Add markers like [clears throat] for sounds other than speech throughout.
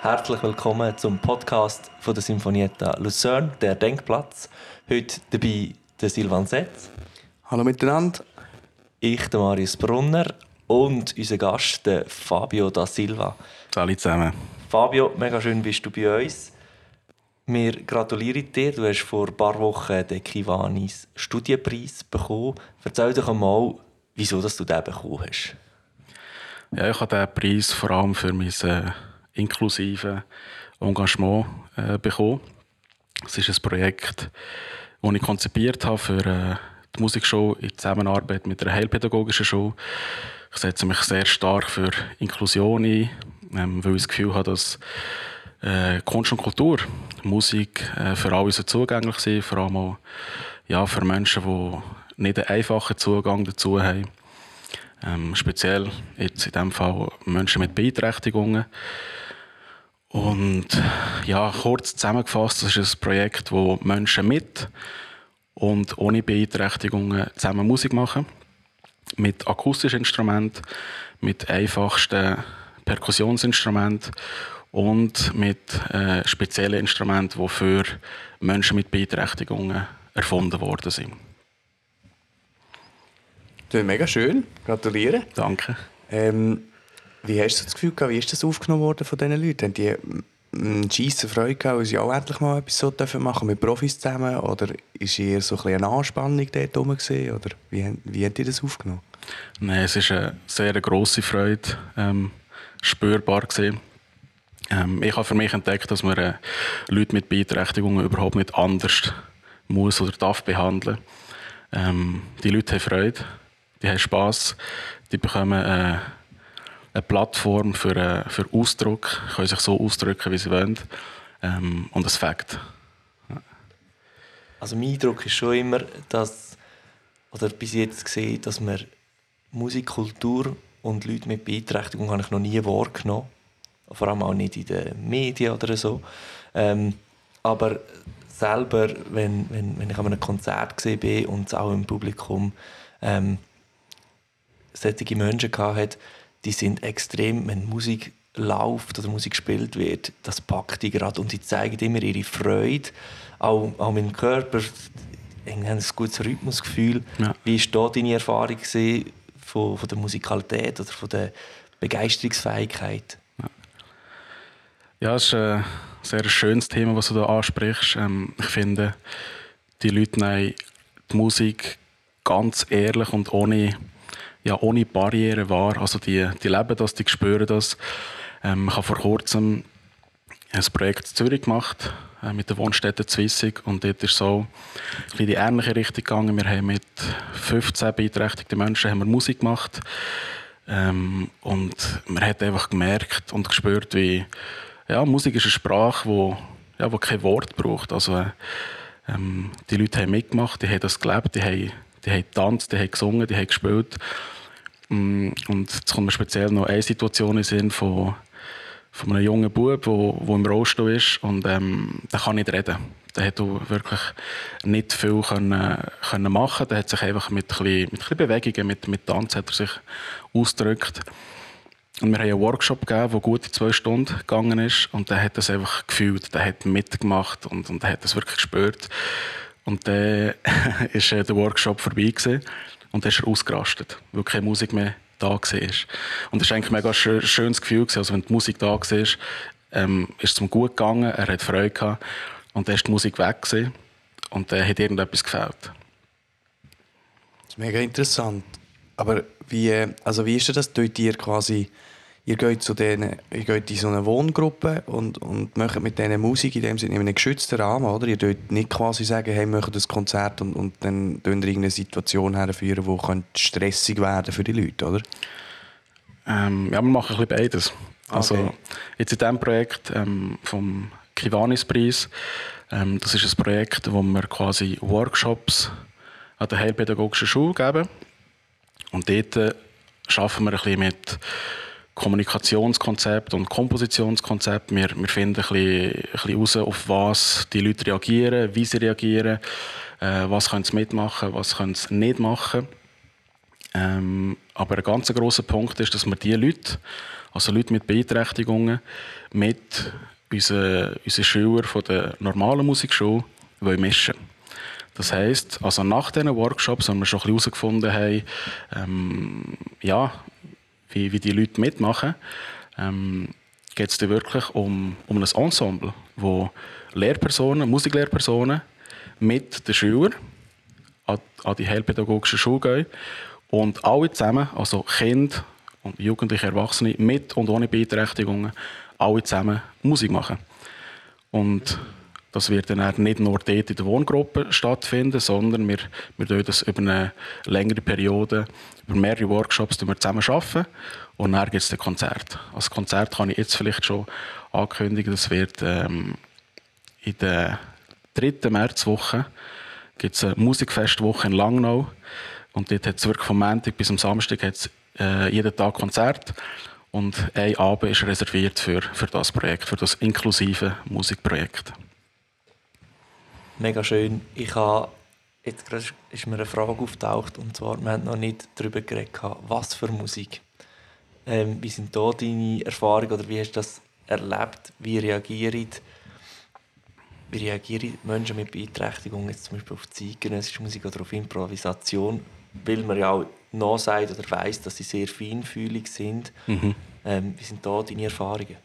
Herzlich willkommen zum Podcast von der Sinfonietta Luzern, der Denkplatz. Heute dabei der Silvan Setz. Hallo miteinander. Ich, der Marius Brunner und unser Gast, der Fabio da Silva. Hallo zusammen. Fabio, mega schön bist du bei uns. Wir gratulieren dir. Du hast vor ein paar Wochen den Kivanis Studienpreis bekommen. Erzähl doch einmal, wieso dass du den bekommen hast. Ja, ich habe diesen Preis vor allem für mein äh, inklusive Engagement äh, bekommen. Es ist ein Projekt, das ich konzipiert habe für äh, die Musikschule in Zusammenarbeit mit einer heilpädagogischen Schule. Ich setze mich sehr stark für Inklusion ein, ähm, weil ich das Gefühl habe, dass äh, Kunst und Kultur, Musik äh, für alle so zugänglich sind, vor allem auch ja, für Menschen, die nicht einen einfachen Zugang dazu haben. Ähm, speziell jetzt in diesem Fall Menschen mit Beeinträchtigungen. Und ja, kurz zusammengefasst, das ist ein Projekt, wo Menschen mit und ohne Beeinträchtigungen zusammen Musik machen. Mit akustischen Instrumenten, mit einfachsten Perkussionsinstrumenten und mit äh, speziellen Instrumenten, die für Menschen mit Beeinträchtigungen erfunden worden sind. Das ist mega schön. Gratuliere. Danke. Ähm, wie hast du das Gefühl gehabt, wie ist das aufgenommen worden von diesen Leuten? Haben die eine scheisse Freude gehabt, weil sie auch endlich mal etwas so dürfen machen mit Profis zusammen? Oder ist eher so ein eine Anspannung dort rum gewesen? Oder wie, wie habt ihr das aufgenommen? Nein, es ist eine sehr grosse Freude ähm, spürbar gewesen. Ähm, ich habe für mich entdeckt, dass man äh, Leute mit Beeinträchtigungen überhaupt nicht anders muss oder darf behandeln. Ähm, die Leute haben Freude, die haben Spass, die bekommen äh, eine Plattform für, äh, für Ausdruck, können sich so ausdrücken, wie sie wollen. Ähm, und das Fakt. Also mein Eindruck ist schon immer, dass, oder bis jetzt gesehen, dass man Musikkultur und Leute mit Beeinträchtigung habe ich noch nie wahrgenommen. Vor allem auch nicht in den Medien oder so. Ähm, aber selber, wenn, wenn, wenn ich an einem Konzert gesehen bin und es auch im Publikum ähm, solche Menschen hatte, die sind extrem, wenn Musik läuft oder Musik gespielt wird, das packt die gerade und sie zeigen immer ihre Freude, auch, auch mit dem Körper, haben ein gutes Rhythmusgefühl. Ja. Wie war da deine Erfahrung von, von der Musikalität oder von der Begeisterungsfähigkeit? Ja, es ist ein sehr schönes Thema, was du da ansprichst. Ähm, ich finde, die Leute nehmen die Musik ganz ehrlich und ohne ja, ohne Barrieren wahr. Also die, die leben das, die spüren das. Ähm, ich habe vor kurzem ein Projekt in Zürich gemacht äh, mit der Wohnstätte Zwissig und dort ist so in die ähnliche Richtung gegangen. Wir haben mit 15 beeinträchtigten Menschen haben wir Musik gemacht ähm, und man hat einfach gemerkt und gespürt, wie ja, Musik ist eine Sprache, wo, ja, wo kein Wort braucht. Also ähm, die Leute haben mitgemacht, die haben das gelebt, die haben, die haben getanzt, die haben gesungen, die haben gespielt Mm, und jetzt kommt mir speziell noch eine Situation in den Sinn von, von einem jungen Bub, der wo, wo im Rollstuhl ist und ähm, der kann nicht reden. Der hat wirklich nicht viel können, können machen. Der hat sich einfach mit ein bisschen, mit ein Bewegungen, mit, mit Tanz hat er sich ausgedrückt. Und wir haben einen Workshop gegeben, der gut zwei Stunden gegangen ist. Und der hat das einfach gefühlt, der hat mitgemacht und, und der hat das wirklich gespürt. Und dann [laughs] ist der Workshop vorbei gewesen. Und dann ist er ausgerastet, weil keine Musik mehr da war. Und das war eigentlich ein mega schönes Gefühl. Also wenn die Musik da war, ähm, ist es ihm gut gegangen, er hat Freude gehabt. Und dann ist die Musik weg gewesen, und dann hat irgendetwas gefällt. Das ist mega interessant. Aber wie, also wie ist das dort dir quasi ihr geht, zu denen, ihr geht in so eine Wohngruppe und, und macht mit denen Musik in dem Sinne in einem geschützten Rahmen, oder? Ihr dort nicht quasi sagen, hey, wir machen das Konzert und, und dann tun ihr irgendeine Situation herführen, die stressig werden für die Leute, oder? Ähm, ja, wir machen ein bisschen beides. Also okay. jetzt in diesem Projekt ähm, vom Kivanis-Preis, ähm, das ist ein Projekt, wo wir quasi Workshops an der Heilpädagogischen Schule geben. Und dort äh, arbeiten wir ein bisschen mit Kommunikationskonzept und Kompositionskonzept. Wir, wir finden ein bisschen, ein bisschen raus, auf was die Leute reagieren, wie sie reagieren, äh, was können sie mitmachen, was können sie nicht machen. Ähm, aber ein ganz grosser Punkt ist, dass wir diese Leute, also Leute mit Beeinträchtigungen, mit unseren, unseren Schülern von der normalen Musikschule mischen Das heisst, also nach diesen Workshops haben wir schon ein bisschen herausgefunden, haben, ähm, ja, wie, wie die Leute mitmachen, ähm, geht es wirklich um, um ein Ensemble, wo Lehrpersonen, Musiklehrpersonen mit den Schülern an, an die heilpädagogische Schule gehen und alle zusammen, also Kinder und Jugendliche, Erwachsene mit und ohne Beeinträchtigungen, alle zusammen Musik machen. Und das wird dann nicht nur dort in der Wohngruppe stattfinden, sondern wir, wir tun das über eine längere Periode, über mehrere Workshops zusammen arbeiten und dann gibt es ein Konzert. Als Konzert kann ich jetzt vielleicht schon ankündigen, das wird ähm, in der dritten Märzwoche gibt es eine Musikfestwoche in Langnau und dort hat es wirklich vom Montag bis am Samstag hat's, äh, jeden Tag Konzert und ein Abend ist reserviert für, für das Projekt, für das inklusive Musikprojekt. Mega schön. Ich habe jetzt gerade ist mir eine Frage auftaucht und zwar wir haben noch nicht darüber geredet, was für Musik. Ähm, wie sind da deine Erfahrungen oder wie hast du das erlebt? Wie reagieren, wie reagieren Menschen mit Beeinträchtigung jetzt zum Beispiel auf zeitgenössische Musik oder auf Improvisation? Weil man ja auch noch sagt oder weiß, dass sie sehr feinfühlig sind. Mhm. Ähm, wie sind da deine Erfahrungen?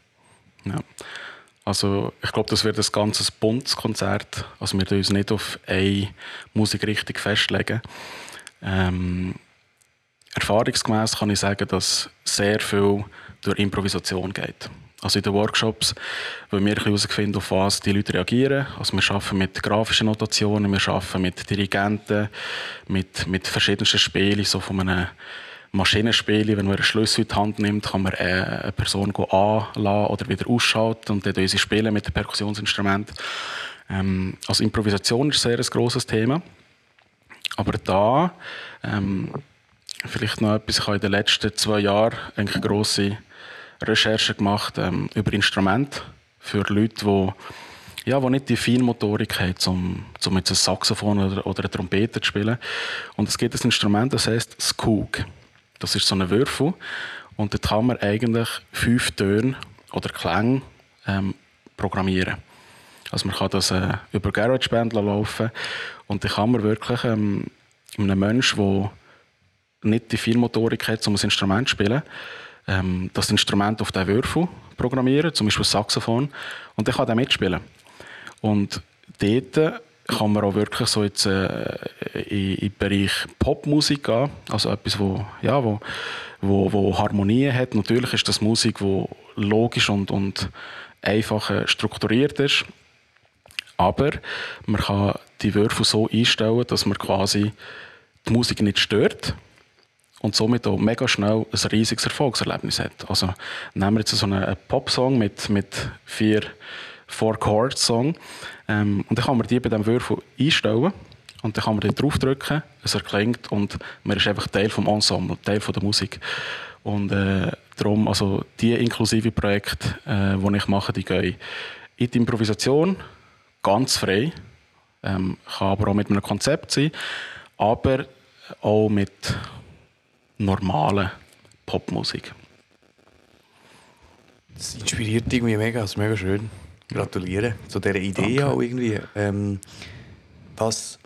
Ja. Also ich glaube, das wird ein ganzes buntes Konzert. Also wir uns nicht auf eine Musikrichtung festlegen. Ähm, erfahrungsgemäß kann ich sagen, dass sehr viel durch Improvisation geht. Also in den Workshops wollen wir herausfinden, auf was die Leute reagieren. Also wir arbeiten mit grafischen Notationen, wir arbeiten mit Dirigenten, mit, mit verschiedensten Spielen, so von einem Maschinenspiele, wenn man einen Schlüssel in die Hand nimmt, kann man äh, eine Person anlassen oder wieder ausschalten und dann sie spielen mit dem Perkussionsinstrument. Ähm, also Improvisation ist sehr ein grosses Thema. Aber da ähm, vielleicht noch etwas, ich habe in den letzten zwei Jahren eine grosse Recherche gemacht ähm, über Instrumente für Leute, die ja, die nicht die Feinmotorik haben, um, um jetzt ein Saxophon oder, oder eine Trompete zu spielen. Und es gibt ein Instrument, das heißt Skoog. Das ist so ein Würfel. Und dort kann man eigentlich fünf Töne oder Klänge ähm, programmieren. Also man kann das äh, über GarageBand laufen und dann kann man wirklich ähm, einem Menschen, der nicht die Feinmotorik hat, um ein Instrument zu spielen, ähm, das Instrument auf den Würfel programmieren, zum Beispiel das Saxophon, und dann kann er mitspielen. Und dort kann man auch wirklich so jetzt, äh, in, in den Bereich Popmusik gehen. Also etwas, wo, ja, wo, wo, wo Harmonie hat. Natürlich ist das Musik, wo logisch und, und einfach äh, strukturiert ist. Aber man kann die Würfel so einstellen, dass man quasi die Musik nicht stört und somit auch mega schnell ein riesiges Erfolgserlebnis hat. Also nehmen wir jetzt so einen Popsong mit, mit vier Four-Chord-Song ähm, und dann kann man die bei diesem Würfel einstellen und dann kann man dann draufdrücken, es erklingt und man ist einfach Teil vom Ensemble, Teil von der Musik. Und äh, darum, also die inklusive Projekte, äh, die ich mache, die gehen in die Improvisation, ganz frei, ähm, kann aber auch mit einem Konzept sein, aber auch mit normalen Popmusik. Das inspiriert irgendwie mega, das ist mega schön. Gratuliere zu dieser Idee Danke. auch irgendwie. Ähm, was,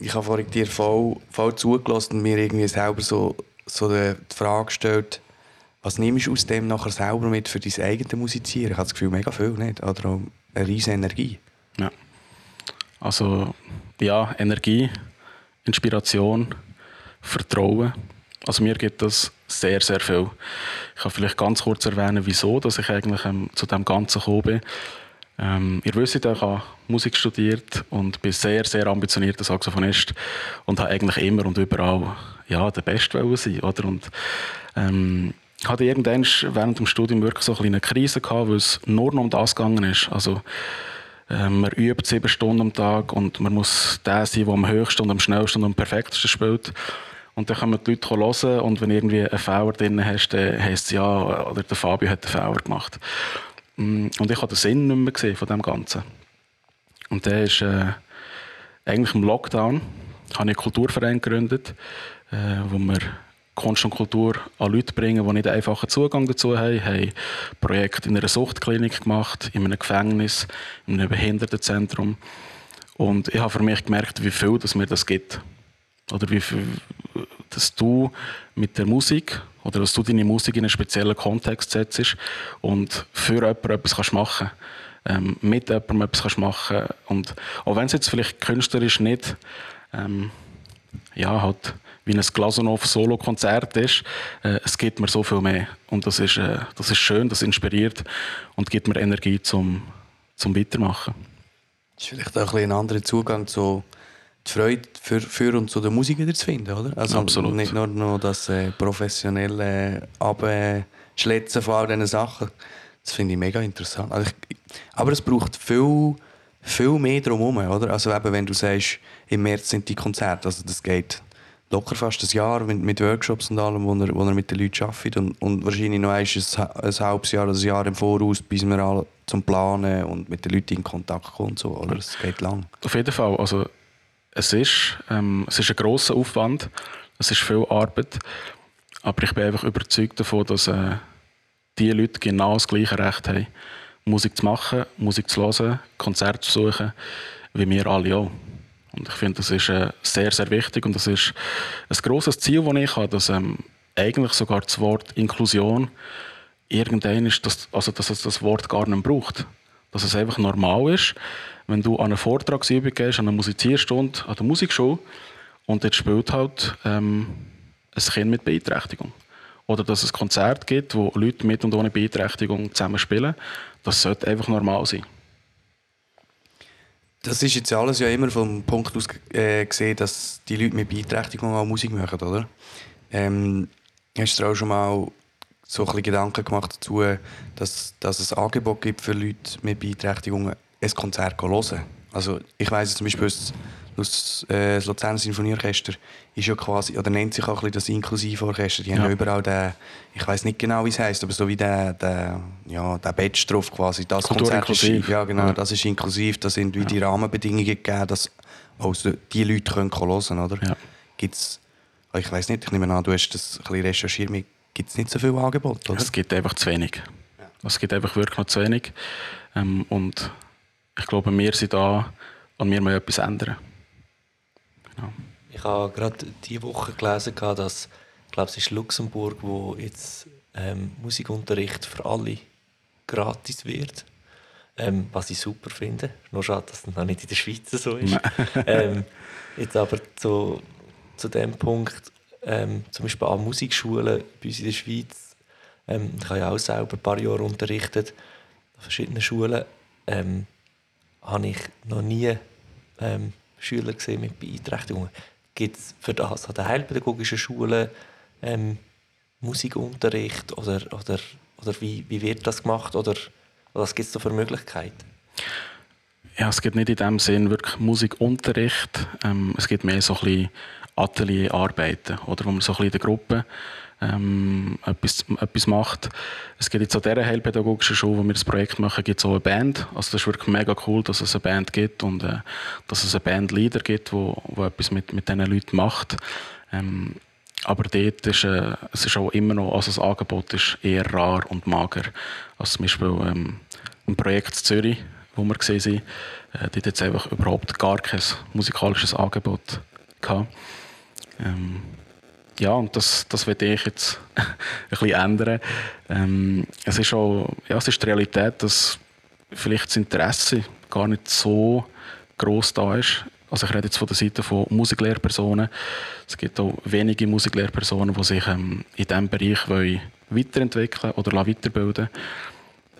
ich habe vorhin dir voll, voll zugelassen und mir irgendwie selber so, so die Frage gestellt, was nimmst du aus dem nachher selber mit für dein eigenes Musizieren? Ich habe das Gefühl, mega viel, nicht? Oder auch eine riesige Energie. Ja. Also, ja, Energie, Inspiration, Vertrauen. Also mir gibt das sehr, sehr viel. Ich kann vielleicht ganz kurz erwähnen, wieso dass ich eigentlich ähm, zu dem Ganzen gekommen bin. Ähm, ihr wisst, ich habe Musik studiert und bin sehr, sehr ambitionierter Saxophonist und habe eigentlich immer und überall ja, der Beste sein oder? Und, ähm, hatte irgendwann während dem Studium wirklich so eine Krise gehabt, weil es nur noch um das gegangen ist. Also, äh, man übt sieben Stunden am Tag und man muss der sein, der am höchsten und am schnellsten und am perfektesten spielt. Und dann kommen die Leute hören und wenn irgendwie einen Fehler drin hast, dann heisst es ja, oder der Fabio hat einen Fehler gemacht. Mm, und ich habe den Sinn nicht mehr gesehen von dem Ganzen. Und der ist äh, eigentlich im Lockdown, habe ich einen Kulturverein gegründet, äh, wo wir Kunst und Kultur an Leute bringen, die nicht einfachen Zugang dazu haben. Wir haben Projekte in einer Suchtklinik gemacht, in einem Gefängnis, in einem Behindertenzentrum. Und ich habe für mich gemerkt, wie viel das mir das gibt. Oder wie dass du mit der Musik oder dass du deine Musik in einen speziellen Kontext setzt und für jemanden etwas kannst machen ähm, mit jemandem etwas kannst machen und auch wenn es jetzt vielleicht künstlerisch nicht ähm, ja, halt wie ein Glazunov Solo-Konzert ist, äh, es gibt mir so viel mehr und das ist, äh, das ist schön, das inspiriert und gibt mir Energie zum, zum Weitermachen. Das ist vielleicht auch ein, ein anderer Zugang zu die Freude für, für und zu der Musik wieder zu finden, oder? Also Absolut. nicht nur noch das äh, professionelle Abschletzen von all diesen Sachen. Das finde ich mega interessant. Also ich, aber es braucht viel, viel mehr drumherum, oder? Also eben, wenn du sagst, im März sind die Konzerte, also das geht locker fast ein Jahr mit, mit Workshops und allem, wo er, wo er mit den Leuten arbeitet und, und wahrscheinlich noch ein, ein halbes Jahr oder ein Jahr im Voraus, bis wir alle zum Planen und mit den Leuten in Kontakt kommen. So, oder? Es geht lang. Auf jeden Fall. Also, es, ist, ähm, es ist ein grosser Aufwand, es ist viel Arbeit, aber ich bin einfach überzeugt davon, dass äh, die Leute genau das gleiche Recht haben, Musik zu machen, Musik zu hören, Konzerte zu suchen, wie wir alle auch. Und ich finde, das ist äh, sehr, sehr wichtig und das ist ein grosses Ziel, das ich habe, dass ähm, eigentlich sogar das Wort Inklusion irgendein ist, dass, also dass es das Wort gar nicht braucht. Dass es einfach normal ist, wenn du an eine Vortragsübung gehst, an eine Musizierstunde, an der Musikschule und dort spielt halt ähm, ein Kind mit Beeinträchtigung. Oder dass es ein Konzert gibt, wo Leute mit und ohne Beeinträchtigung zusammen spielen. Das sollte einfach normal sein. Das ist jetzt alles ja immer vom Punkt aus äh, gesehen, dass die Leute mit Beeinträchtigung auch Musik machen, oder? Ähm, hast du dir auch schon mal so ein Gedanken gemacht dazu, dass, dass es Angebot gibt für Leute mit Beeinträchtigungen, ein Konzert hören? Also ich weiss zum Beispiel, das, äh, das Luzerner Sinfonieorchester ist ja quasi, oder nennt sich auch ein bisschen das Inklusivorchester. Die ja. haben ja überall den, ich weiß nicht genau, wie es heißt, aber so wie der, der, ja, der Badge drauf quasi. Das Kultur Konzert inklusiv. Ist, ja, genau, ja. das ist inklusiv. Da sind wie die Rahmenbedingungen gegeben, dass auch die Leute können hören oder? Ja. Gibt's, ich weiß nicht, ich nehme an, du hast das ein bisschen recherchiert, gibt es nicht so viel Angebot, oder? Es gibt einfach zu wenig. Es gibt einfach wirklich noch zu wenig. Ähm, und ich glaube, wir sind da und wir müssen etwas ändern. Genau. Ich habe gerade diese Woche gelesen, dass ich glaube, es ist Luxemburg, wo jetzt ähm, Musikunterricht für alle gratis wird. Ähm, was ich super finde. Nur schade, dass das noch nicht in der Schweiz so ist. [laughs] ähm, jetzt aber zu, zu dem Punkt, ähm, zum Beispiel an Musikschulen bei uns in der Schweiz. Ähm, ich habe ja auch selber ein paar Jahre unterrichtet an verschiedenen Schulen. Habe ich noch nie ähm, Schüler gesehen mit Beeinträchtigungen. Gibt es für das an den heilpädagogischen Schulen ähm, Musikunterricht oder, oder, oder wie, wie wird das gemacht oder was gibt es da für Möglichkeiten? Ja, es gibt nicht in dem Sinn wirklich Musikunterricht. Ähm, es gibt mehr so ein bisschen Atelierarbeiten, oder, wo man so ein bisschen in der Gruppe ähm, etwas, etwas macht. Es gibt jetzt an dieser heilpädagogischen Schule, wo wir das Projekt machen, gibt es auch eine Band. Also das ist wirklich mega cool, dass es eine Band gibt und äh, dass es einen Bandleader gibt, wo, wo etwas mit, mit diesen Leuten macht. Ähm, aber dort ist äh, es ist auch immer noch, also das Angebot ist eher rar und mager. Also zum Beispiel ähm, ein Projekt in Zürich, wo wir gesehen sind, äh, dort es einfach überhaupt gar kein musikalisches Angebot gehabt. Ähm, ja, und das, das werde ich jetzt [laughs] ein bisschen ändern. Ähm, es, ist auch, ja, es ist die Realität, dass vielleicht das Interesse gar nicht so groß da ist. Also ich rede jetzt von der Seite von Musiklehrpersonen. Es gibt auch wenige Musiklehrpersonen, die sich ähm, in diesem Bereich wollen weiterentwickeln oder weiterbilden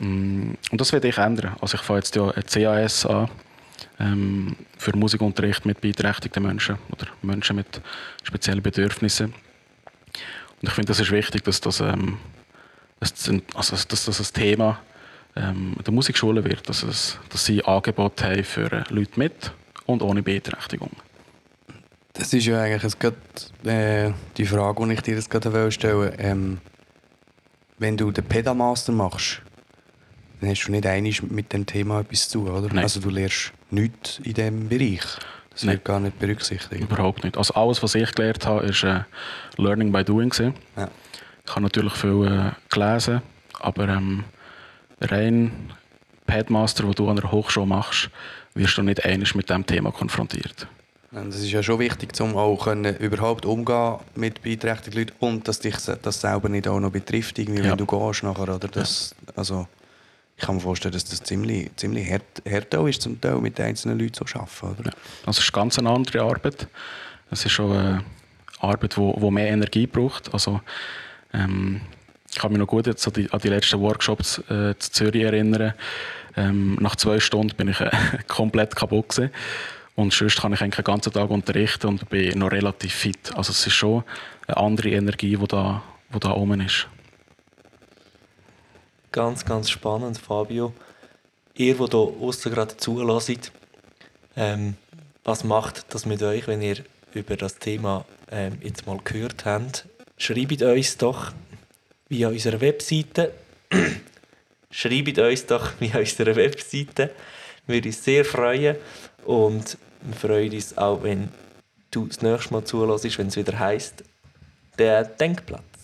ähm, Und das werde ich ändern. Also ich fange jetzt ja ein CAS an ähm, für Musikunterricht mit beeinträchtigten Menschen oder Menschen mit speziellen Bedürfnissen. Und ich finde, das ist wichtig, dass das, ähm, also, dass das ein Thema ähm, der Musikschule wird, dass, es, dass sie Angebote haben für Leute mit und ohne Beeinträchtigung. Das ist ja eigentlich jetzt grad, äh, die Frage, die ich dir jetzt gerade stellen ähm, Wenn du den Pedamaster machst, dann hast du nicht einig mit dem Thema etwas zu oder? Nein. Also du lernst nichts in diesem Bereich. Das Nein. wird gar nicht berücksichtigt. Überhaupt nicht. Also alles, was ich gelernt habe, ist äh, Learning by Doing. Gewesen. Ja. Ich habe natürlich viel äh, gelesen, aber ähm, rein Padmaster, wo du an der Hochschule machst, wirst du nicht einig mit dem Thema konfrontiert. Das ist ja schon wichtig, um auch können, überhaupt umgehen mit beeinträchtigten Leuten und dass dich das selber nicht auch noch betrifft, irgendwie, Ja. wenn du gehst nachher. Oder das, also, ich kann mir vorstellen, dass das ziemlich, ziemlich hart, hart ist, zum Teil mit einzelnen Leuten zu arbeiten. Oder? Ja. Also ist ganz eine andere Arbeit. Es ist schon eine Arbeit, die mehr Energie braucht. Also, ähm, ich kann mich noch gut jetzt an die, an die letzten Workshops äh, zu Zürich erinnern. Ähm, nach zwei Stunden bin ich äh, [laughs] komplett kaputt gewesen. Und sonst kann ich eigentlich den ganzen Tag unterrichten und bin noch relativ fit. Also es ist schon eine andere Energie, die da, wo da oben ist. Ganz, ganz spannend, Fabio. Ihr, die hier außen gerade zulässt, ähm, was macht das mit euch, wenn ihr über das Thema ähm, jetzt mal gehört habt? Schreibt uns doch via unserer Webseite. [clears throat] Schreibt uns doch via unserer Webseite. Wir uns sehr freuen. Und wir freuen uns auch, wenn du das nächste Mal zulässt, wenn es wieder heisst, der Denkplatz.